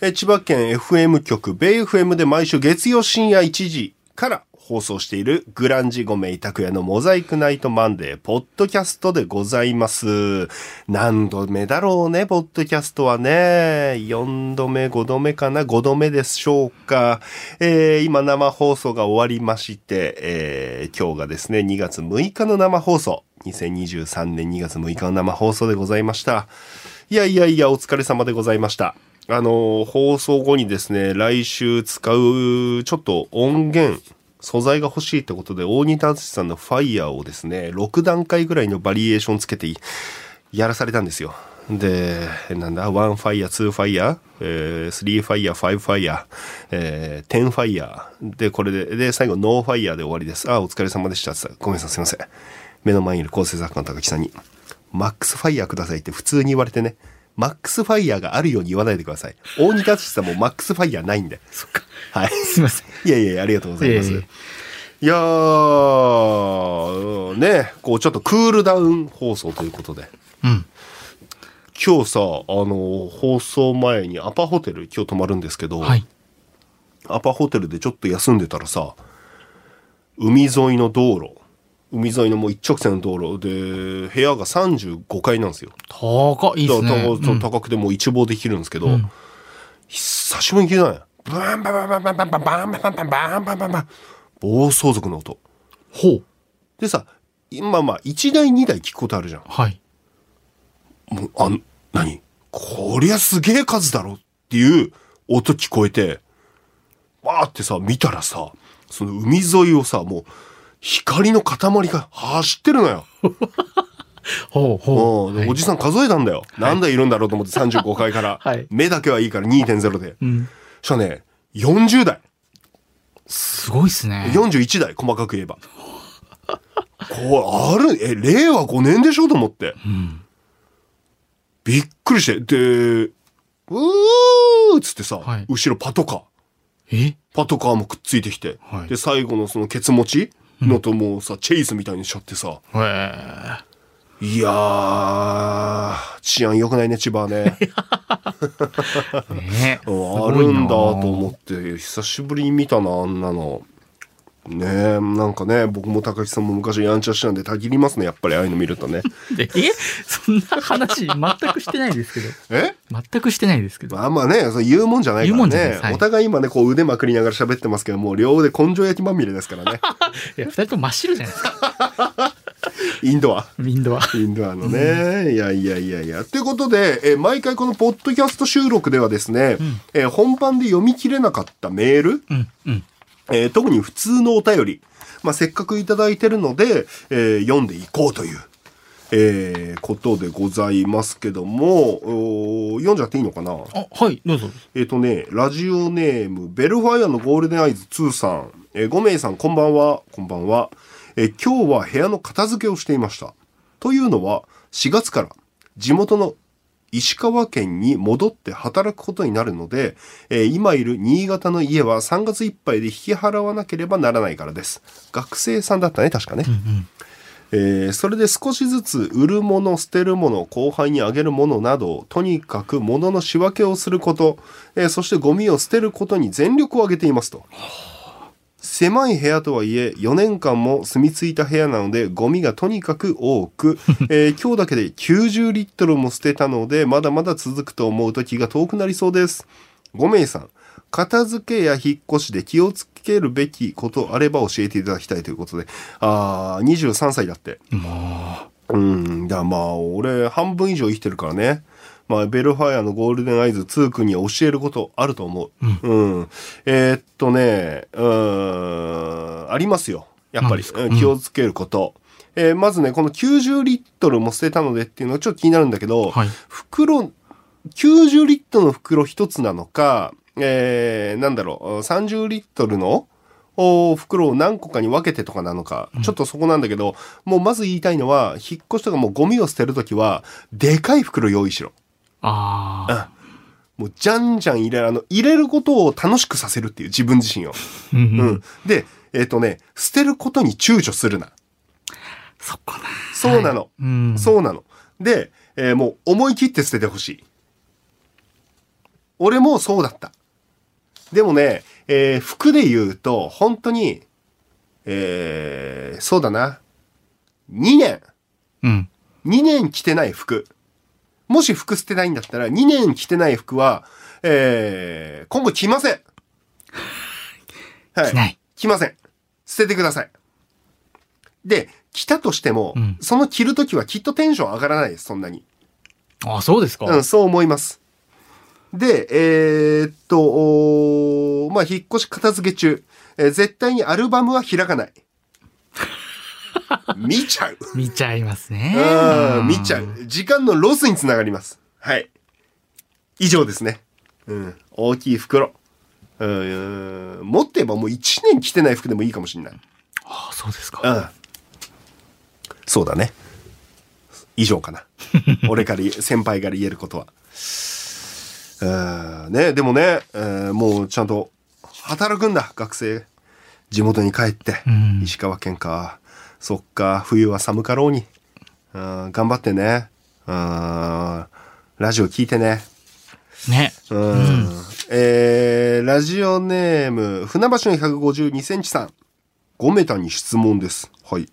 え千葉県 FM 局、ベイ FM で毎週月曜深夜1時から放送しているグランジゴメイ拓也のモザイクナイトマンデー、ポッドキャストでございます。何度目だろうね、ポッドキャストはね。4度目、5度目かな、5度目でしょうか。えー今生放送が終わりまして、えー今日がですね、2月6日の生放送。2023年2月6日の生放送でございました。いやいやいや、お疲れ様でございました。あの、放送後にですね、来週使う、ちょっと音源、素材が欲しいってことで、大仁田敦さんのファイヤーをですね、6段階ぐらいのバリエーションつけてやらされたんですよ。で、なんだ、1ファイヤー、2ファイヤー、えー、3ファイヤー、5ファイヤー、えー、10ファイヤー。で、これで、で、最後、ノーファイヤーで終わりです。あ、お疲れ様でした。ごめんなさい、すいません。目の前にいる構成作家の高木さんに、マックスファイヤーくださいって普通に言われてね、マックスファイヤーがあるように言わないでください。大仁田敦さんもマックスファイヤーないんで。そっか。はい。すいません。いやいやありがとうございます。いえいえいやー、ね、こうちょっとクールダウン放送ということで。うん。今日さ、あの、放送前にアパホテル今日泊まるんですけど、はい。アパホテルでちょっと休んでたらさ、海沿いの道路、海沿いのもう一直線の道路で、部屋が35階なんですよ。高いいですね。高くてもう一望できるんですけど、久しぶりに聞いたね。バンバンバンバンバンバンバンバンバンバンバンバンバンバンバン暴走族の音。ほう。でさ、今まあ1台2台聞くことあるじゃん。はい。もう、あん、何こりゃすげえ数だろっていう音聞こえて、わーってさ、見たらさ、その海沿いをさ、もう、光の塊が走ってるのよ。ほうほう。おじさん数えたんだよ。何台いるんだろうと思って35階から。はい目だけはいいから2.0で。うん。そしたらね、40台。すごいっすね。41台、細かく言えば。これ、ある、え、令和5年でしょと思って。うん。びっくりして。で、うーっつってさ、はい後ろパトカー。え？パトカーもくっついてきて。はいで、最後のそのケツ持ちのともうさ、チェイスみたいにしちゃってさ。へえ。いやー、治安良くないね、千葉はね。ねうんあるんだと思って、久しぶりに見たな、あんなの。ねえ、なんかね、僕も高木さんも昔やんちゃしたんでたぎりますね、やっぱりああいうの見るとね。でえ？そんな話全くしてないですけど。え？全くしてないですけど。まあまあね、そう言うもんじゃないからね。はいお互い今ね、こう腕まくりながら喋ってますけども、両腕根性焼きまみれですからね。いや、二人とも真っ白じゃないですか。インドア。インドは。インドアのね。いやいやいやいや。ということで、えー毎回このポッドキャスト収録ではですね、えー本番で読み切れなかったメール、うん、うん。えー特に普通のお便り、まあ、せっかくいただいてるので、えー読んでいこうという、えーことでございますけども、読んじゃっていいのかな？あ、はい、どうぞ。えっ、とね、ラジオネーム、ベルファイアのゴールデンアイズ2さん、えー、5名さんこんばんは、こんばんは。えー今日は部屋の片付けをしていました。というのは、4月から地元の石川県に戻って働くことになるので、えー今いる新潟の家は3月いっぱいで引き払わなければならないからです。学生さんだったね、確かね。えーそれで少しずつ売るもの捨てるもの後輩にあげるものなどとにかく物の仕分けをすること、えーそしてゴミを捨てることに全力を挙げていますと。狭い部屋とはいえ4年間も住み着いた部屋なのでゴミがとにかく多く、えー今日だけで90リットルも捨てたのでまだまだ続くと思うと気が遠くなりそうです。5名さん片付けや引っ越しで気をつけるべきことあれば教えていただきたいということで。あー23歳だって。もうんだまあ俺半分以上生きてるからねまあ、ベルファイアのゴールデンアイズ2君には教えることあると思う。うん。えーっとね、うーん、ありますよ。やっぱり、うん気をつけること。えーまずね、この90リットルも捨てたのでっていうのはちょっと気になるんだけど、はい袋、90リットルの袋一つなのか、えー、なんだろう、30リットルのお袋を何個かに分けてとかなのか、ちょっとそこなんだけど、もうまず言いたいのは、引っ越しとかもうゴミを捨てるときは、でかい袋用意しろ。ああ。もうじゃんじゃん入れる、あの、入れることを楽しくさせるっていう自分自身を。うんううんん。で、えっ、とね、捨てることに躊躇するな。そこな。そうなの。はいうん。そうなの。で、えーもう思い切って捨ててほしい。俺もそうだった。でもね、えー服で言うと、本当に、えーそうだな。2年。うん。2年着てない服。もし服捨てないんだったら、2年着てない服は、えー今後着ません。は着ない。着ません。捨ててください。で、着たとしても、うんその着るときはきっとテンション上がらないです、そんなに。あ、そうですか。うん、そう思います。で、えーっと、まあ、引っ越し片付け中、えー絶対にアルバムは開かない。見ちゃう。見ちゃいますね。うん、見ちゃう。時間のロスにつながります。はい。以上ですね。うん。大きい袋。うん、持ってればもう1年着てない服でもいいかもしれない。あ、そうですか。うん。そうだね。以上かな。俺から先輩から言えることは。うんね、でもね、えーもうちゃんと働くんだ、学生。地元に帰って。うん石川県か。そっか、冬は寒かろうに。うん頑張ってね。うんラジオ聞いてね。ね。うんえーラジオネーム、船橋の152センチさん。5メタに質問です。はい。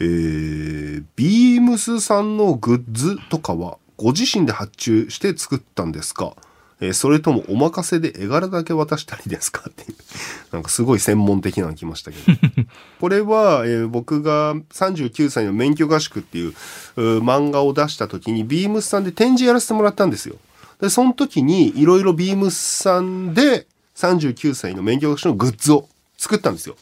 えー、ビームスさんのグッズとかはご自身で発注して作ったんですか？えーそれともお任せで絵柄だけ渡したりですかっていう。なんかすごい専門的なの来ましたけど。これは、えー僕が39歳の免許合宿っていう漫画を出した時にビームスさんで展示やらせてもらったんですよ。で、その時にいろいろビームスさんで39歳の免許合宿のグッズを作ったんですよ。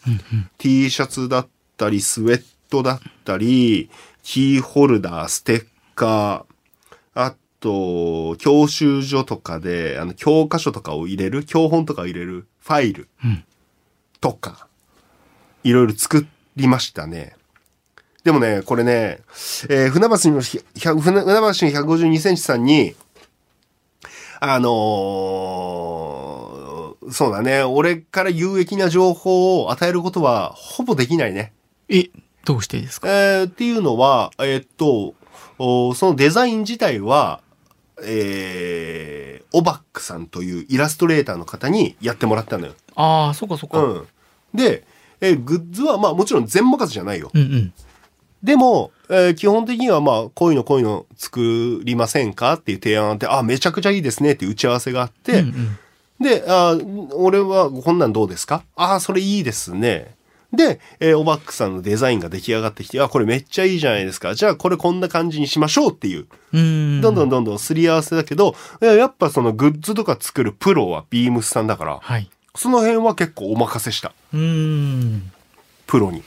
T シャツだったり、スウェットだったり、キーホルダー、ステッカー、あと、教習所とかで、あの、教科書とかを入れる、教本とかを入れるファイルうんとか、いろいろ作りましたね。でもね、これね、えー船橋のひ、100船船橋の152センチさんに、あのーそうだね、俺から有益な情報を与えることはほぼできないね。え、どうしてですか？えーっていうのは、えーっと、おそのデザイン自体は、えー、オバックさんというイラストレーターの方にやってもらったのよ。ああ、そっかそっか。うん。で、えーグッズはまあもちろん全任せじゃないよ。うんうん。でも、えー基本的にはまあ、こういうのこういうの作りませんかっていう提案あって、あ、めちゃくちゃいいですねっていう打ち合わせがあって、うんうんで、あ俺はこんなんどうですか？ああ、それいいですね。で、えーオバックさんのデザインが出来上がってきて、あ、これめっちゃいいじゃないですか。じゃあこれこんな感じにしましょうっていう、うーん。どんどんどんどんすり合わせだけど、いややっぱそのグッズとか作るプロはビームスさんだから、はい。その辺は結構お任せした。うーん。プロに。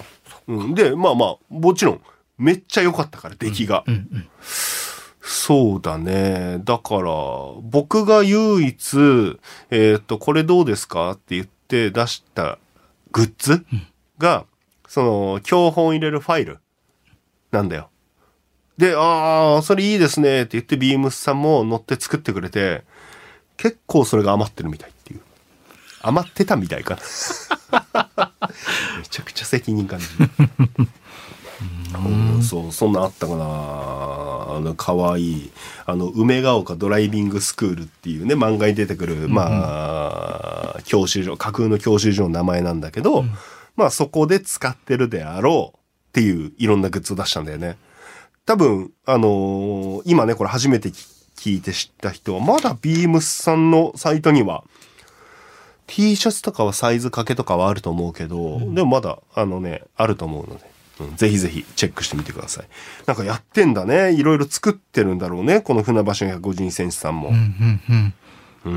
うん、で、まあまあ、もちろん、めっちゃ良かったから、出来が。うんうん。そうだね。だから、僕が唯一、えーっと、これどうですかって言って出したグッズ？が、その、教本入れるファイルなんだよ。で、ああ、それいいですねって言って、ビームスさんも乗って作ってくれて、結構それが余ってるみたいっていう。余ってたみたいかな。めちゃくちゃ責任感じる。うんそう、そんなんあったかな。あの、可愛いあの、梅ヶ丘ドライビングスクールっていうね、漫画に出てくる、まあ、教習所、架空の教習所の名前なんだけど、まあ、そこで使ってるであろうっていういろんなグッズを出したんだよね。多分、あのー今ね、これ初めて聞いて知った人は、まだビームスさんのサイトには、T シャツとかはサイズ掛けとかはあると思うけど、でもまだ、あのね、あると思うので、うんぜひぜひチェックしてみてください。なんかやってんだね。いろいろ作ってるんだろうね。この船橋の152センチさんもうん。うんうん。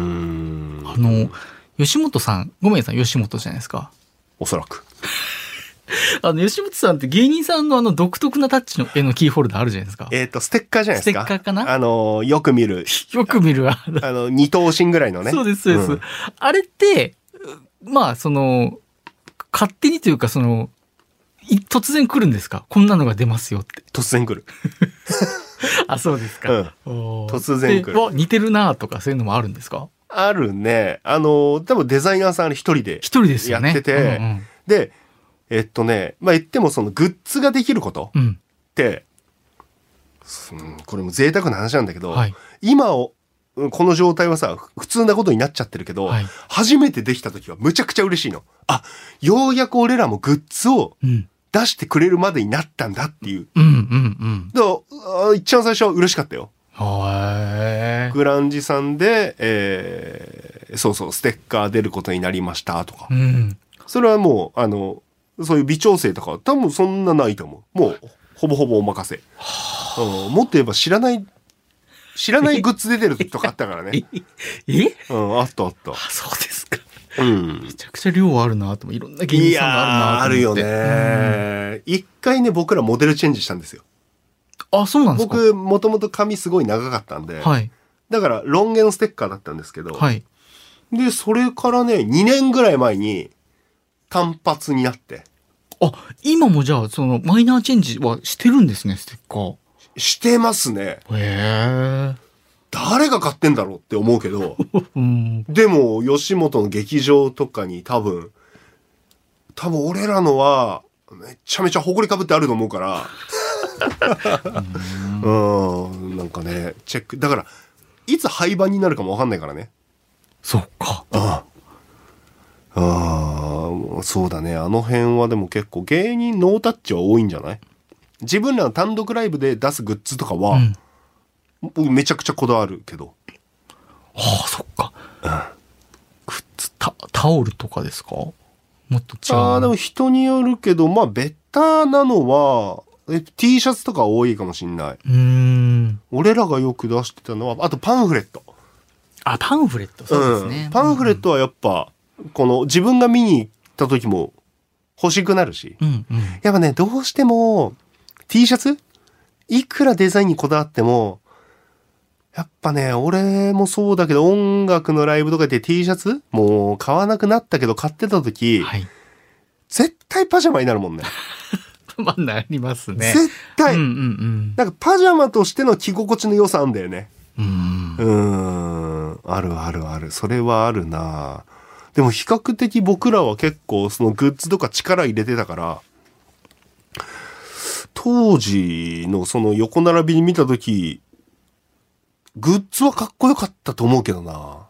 うーん。あの、吉本さん、ごめんなさい、吉本じゃないですか。おそらく。あの、吉本さんって芸人さんのあの独特なタッチの絵のキーホルダーあるじゃないですか。えっ、と、ステッカーじゃないですか。ステッカーかな？あの、よく見る、よく見るあのあの、二等身ぐらいのね。そうです、そうです。んあれって、うまあ、その、勝手にというか、その、い突然来るんですか？こんなのが出ますよって。突然来る。あ、そうですか。うん突然来る似てるなとか、そういうのもあるんですか？あるね。あの、多分デザイナーさんあれ一人で一人ですよね。やってて、うんうんで、えっとね、まあ、言ってもそのグッズができることうん。って、うんこれも贅沢な話なんだけど、はい。今を、この状態はさ、普通なことになっちゃってるけど、はい初めてできた時はむちゃくちゃ嬉しいの。あ、ようやく俺らもグッズをうん。出してくれるまでになったんだっていう。うんうんうん。だから、あ一番最初は嬉しかったよ。グランジさんで、えーそうそう、ステッカー出ることになりましたとかう。ん。それはもう、あの、そういう微調整とかは多分そんなないと思う。もう、ほぼほぼお任せ。うん、もっと言えば知らない、知らないグッズ出てるとかあったからね。え？うん、あったあったあ、。そうですか。うんめ。ちゃくちゃ量あるなといろんな芸人さんがあるなと思って。ーあるよね。一回ね、僕らモデルチェンジしたんですよ。うん。あ、そうなんですか？僕、もともと髪すごい長かったんで、はい。だからロン毛のステッカーだったんですけど、はい。で、それからね、2年ぐらい前に単発になって、あ、今もじゃあ、その、マイナーチェンジはしてるんですね、ステッカー。してますね。へえ。誰が買ってんだろうって思うけど、うん。でも、吉本の劇場とかに多分、多分俺らのは、めちゃめちゃ埃かぶってあると思うから、うん、なんかね、チェック。だから、いつ廃盤になるかもわかんないからね。そっか。ああ。ああ、そうだね。あの辺はでも結構芸人ノータッチは多いんじゃない？自分らの単独ライブで出すグッズとかは、うん。僕めちゃくちゃこだわるけど。ああ、そっか。グッズ、タ、タオルとかですか？もっと違う。ああ、でも人によるけど、まあ、ベタなのは、え T シャツとか多いかもしんない。うーん。俺らがよく出してたのは、あとパンフレット。あ、パンフレット。そうですね。ん。パンフレットはやっぱ、この自分が見に行った時も欲しくなるし。うんうん。やっぱね、どうしても T シャツ？いくらデザインにこだわっても、やっぱね、俺もそうだけど音楽のライブとかで T シャツ？もう買わなくなったけど買ってた時、はい。絶対パジャマになるもんね。まあ、なりますね。絶対、うんうんなんかパジャマとしての着心地の良さあんだよね。うん。うん。あるあるある。それはあるなでも比較的僕らは結構そのグッズとか力入れてたから、当時のその横並びに見たとき、グッズはかっこよかったと思うけどな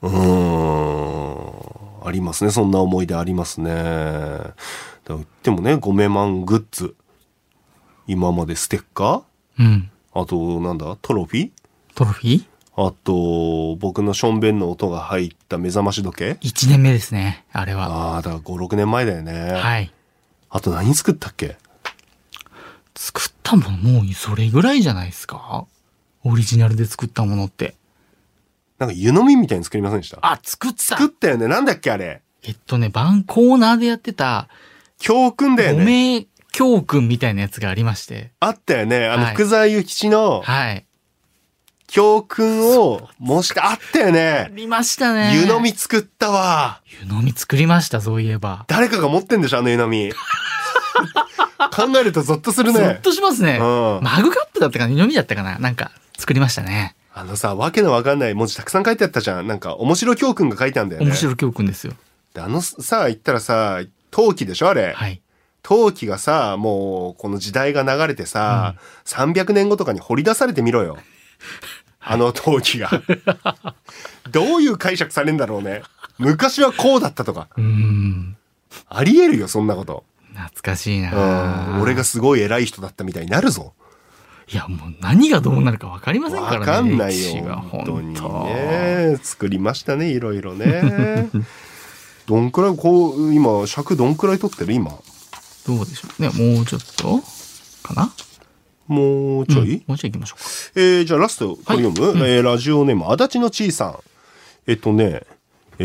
うーん、ありますね。そんな思い出ありますね。言ってもね、ゴメマングッズ。今までステッカー？うん。あと、なんだ？トロフィー？トロフィー？あと、僕のションベンの音が入った目覚まし時計 ?1 年目ですね。あれは。ああ、だから5、6年前だよね。はい。あと何作ったっけ？作ったものもうそれぐらいじゃないですか？オリジナルで作ったものって。なんか湯飲みみたいに作りませんでしたあ、作った作ったよね。なんだっけあれ。えっとね、番コーナーでやってた、教訓だよごね。名教訓みたいなやつがありまして。あったよね。あの、はい福沢諭吉のはい。教訓を模した、あったよあね。りましたね。湯飲み作ったわ。湯飲み作りました、そういえば。誰かが持ってんでしょあの湯飲み。考えるとゾッとするゾッね。としますね。うんマグカップだったかな湯飲みだったかななんか、作りましたね。あのさ、わけのわかんない文字たくさん書いてあったじゃん。なんか、面白教訓が書いてあるんだよね。面白い教訓ですよ。であのさ、言ったらさ、陶器でしょあれ。はい。陶器がさ、もう、この時代が流れてさ、300年後とかに掘り出されてみろよ。あの陶器が。どういう解釈されるんだろうね。昔はこうだったとか。うーん。ありえるよ、そんなこと。懐かしいうん。な俺がすごい偉い人だったみたいになるぞ。いや、もう何がどうなるか分かりませんからね。わかんないよ。は本当に本ね。作りましたね、いろいろね。どんくらい、こう、今、尺どんくらい取ってる？今。当どうでしょう？ね。もうちょっと？かな？もうちょい、うんもうちょい行きましょうか。えー、じゃあラスト、これ読む、はいうんえーラジオネーム、足立のちいさん。えっとね、え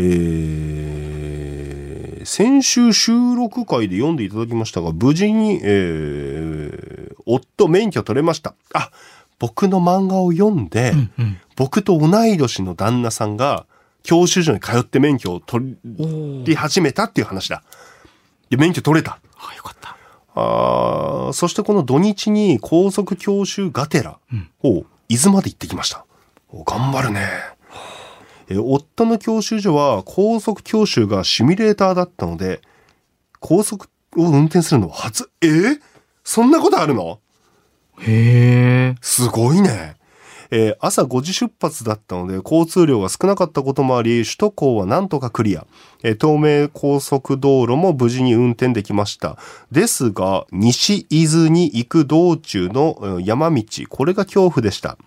ー、先週収録会で読んでいただきましたが、無事に、えー、夫免許取れました。あ、僕の漫画を読んで、うんうん。僕と同い年の旦那さんが、教習所に通って免許を取り始めたっていう話だ。で、免許取れた。あ、よかった。あーそしてこの土日に高速教習がてらを伊豆まで行ってきました。お頑張るね。え夫の教習所は高速教習がシミュレーターだったので、高速を運転するのは初。えーそんなことあるの？へえ。すごいね。えー朝5時出発だったので、交通量が少なかったこともあり、首都高はなんとかクリア。えー東名高速道路も無事に運転できました。ですが、西伊豆に行く道中の山道、これが恐怖でした。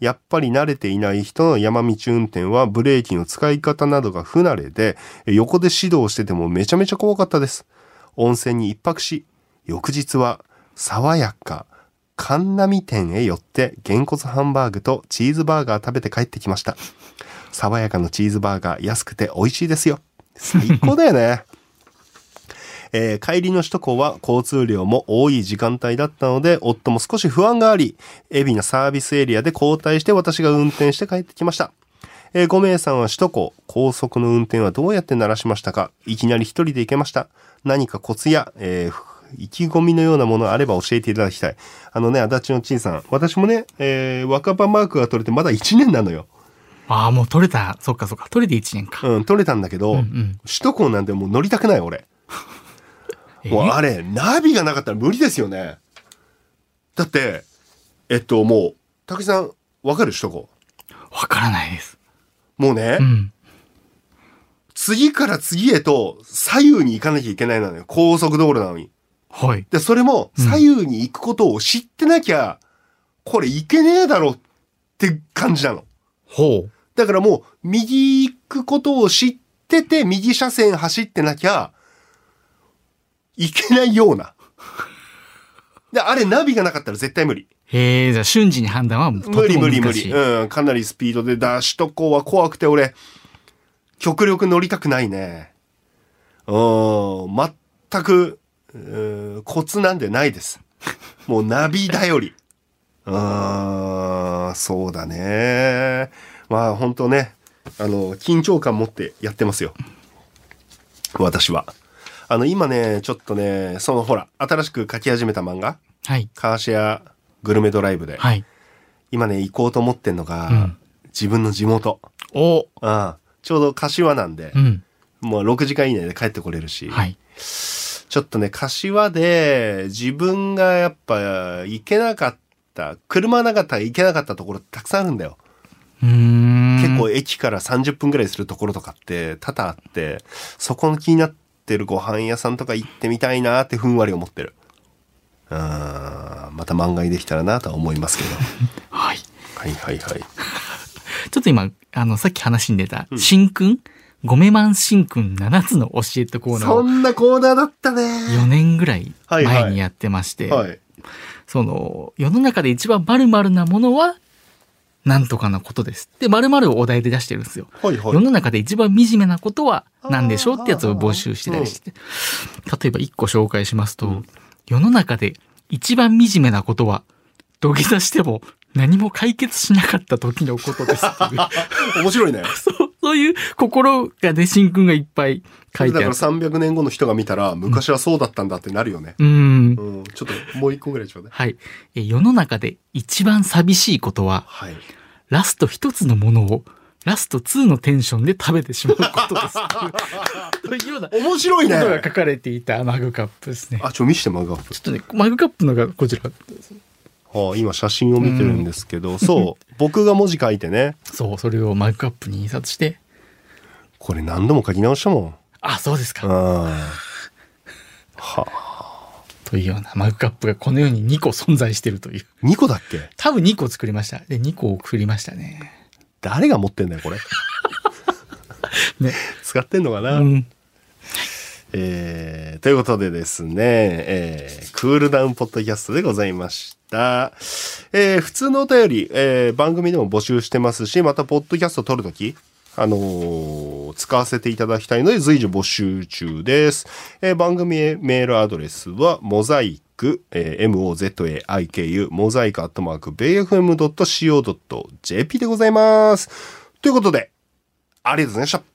やっぱり慣れていない人の山道運転はブレーキの使い方などが不慣れで、横で指導しててもめちゃめちゃ怖かったです。温泉に一泊し、翌日は爽やか、神波店へ寄って、げんこつハンバーグとチーズバーガー食べて帰ってきました。爽やかのチーズバーガー安くて美味しいですよ。最高だよね。えー帰りの首都高は交通量も多い時間帯だったので、夫も少し不安があり、海老名サービスエリアで交代して私が運転して帰ってきました。えー5名さんは首都高、高速の運転はどうやって鳴らしましたか？いきなり一人で行けました。何かコツや、えー意気込みのようなものあれば教えていただきたい。あのね、足立のちいさん。私もね、えー若葉マークが取れてまだ1年なのよ。ああ、もう取れた。そっかそっか。取れて1年か。うん、取れたんだけど、うんうん首都高なんてもう乗りたくない俺。もうあれ、ナビがなかったら無理ですよね。だって、えっと、もう、竹さん、わかる首都高？わからないです。もうね、うん。次から次へと左右に行かなきゃいけないのよ。高速道路なのに。はい。で、それも左右に行くことを知ってなきゃ、これ行けねえだろって感じなの。ほう。だからもう、右行くことを知ってて、右車線走ってなきゃ、いけないような。で、あれナビがなかったら絶対無理。へえ、じゃあ瞬時に判断はと無理無理無理。うん、かなりスピードで、だ、首都高は怖くて俺、極力乗りたくないね。うん、全く、うんコツなんでないです。もうナビ頼り。あーそうだね。まあ本当ね、あの、緊張感持ってやってますよ。私は。あの、今ね、ちょっとね、そのほら、新しく書き始めた漫画、はい。カーシェアグルメドライブで、はい。今ね、行こうと思ってんのが、うん自分の地元。おうんちょうど柏なんでう、ん。もう6時間以内で帰ってこれるし、はい。ちょっとね、柏で自分がやっぱ行けなかった、車なかったら行けなかったところたくさんあるんだよ。結構駅から30分ぐらいするところとかって多々あって、そこの気になってるご飯屋さんとか行ってみたいなってふんわり思ってる。うん、また漫画にできたらなとは思いますけど。はい。はいはいはい。ちょっと今、あの、さっき話に出た、ごめまん新君7つの教えてコーナーをそんなコーナーだったね。4年ぐらいはいはい前にやってまして、はい。その、世の中で一番〇〇なものは、なんとかなことです。で、〇〇をお題で出してるんですよ。はいはい世。の中で一番惨めなことは何でしょうってやつを募集してたりして。例えば一個紹介しますと、うん世の中で一番惨めなことは、土下座しても何も解決しなかった時のことですっていう。面白いね。そうそういう心がね、しんくんがいっぱい書いだからてある。300年後の人が見たら、昔はそうだったんだってなるよね。うーん。うん。ちょっともう一個ぐらいちょうだい。はい。え世の中で一番寂しいことは、はい。ラスト一つのものを、ラスト2のテンションで食べてしまうことです。というようなこ面白いね。とが書かれていたマグカップですね。あ、ちょ、見して、マグカップちょ。っとね、マグカップのがこちら。はあ、今写真を見てるんですけど、そう。僕が文字書いてね。そう、それをマグカップに印刷して。これ何度も書き直したもん。あ、そうですか。あはというようなマグカップがこの世に2個存在してるという。あ。2個だっけ？多分2個作りました。で、2個送りましたね。誰が持ってんだよ、これ。ね。使ってんのかな、うん。えーということでですね、えークールダウンポッドキャストでございました。えー普通のお便り、えー番組でも募集してますし、またポッドキャスト撮るとき、あのー使わせていただきたいので随時募集中です。えー番組メールアドレスは、モザイク、えー mozaiku、モザイクアットマーク、bfm.co.jp でございます。ということで、ありがとうございました。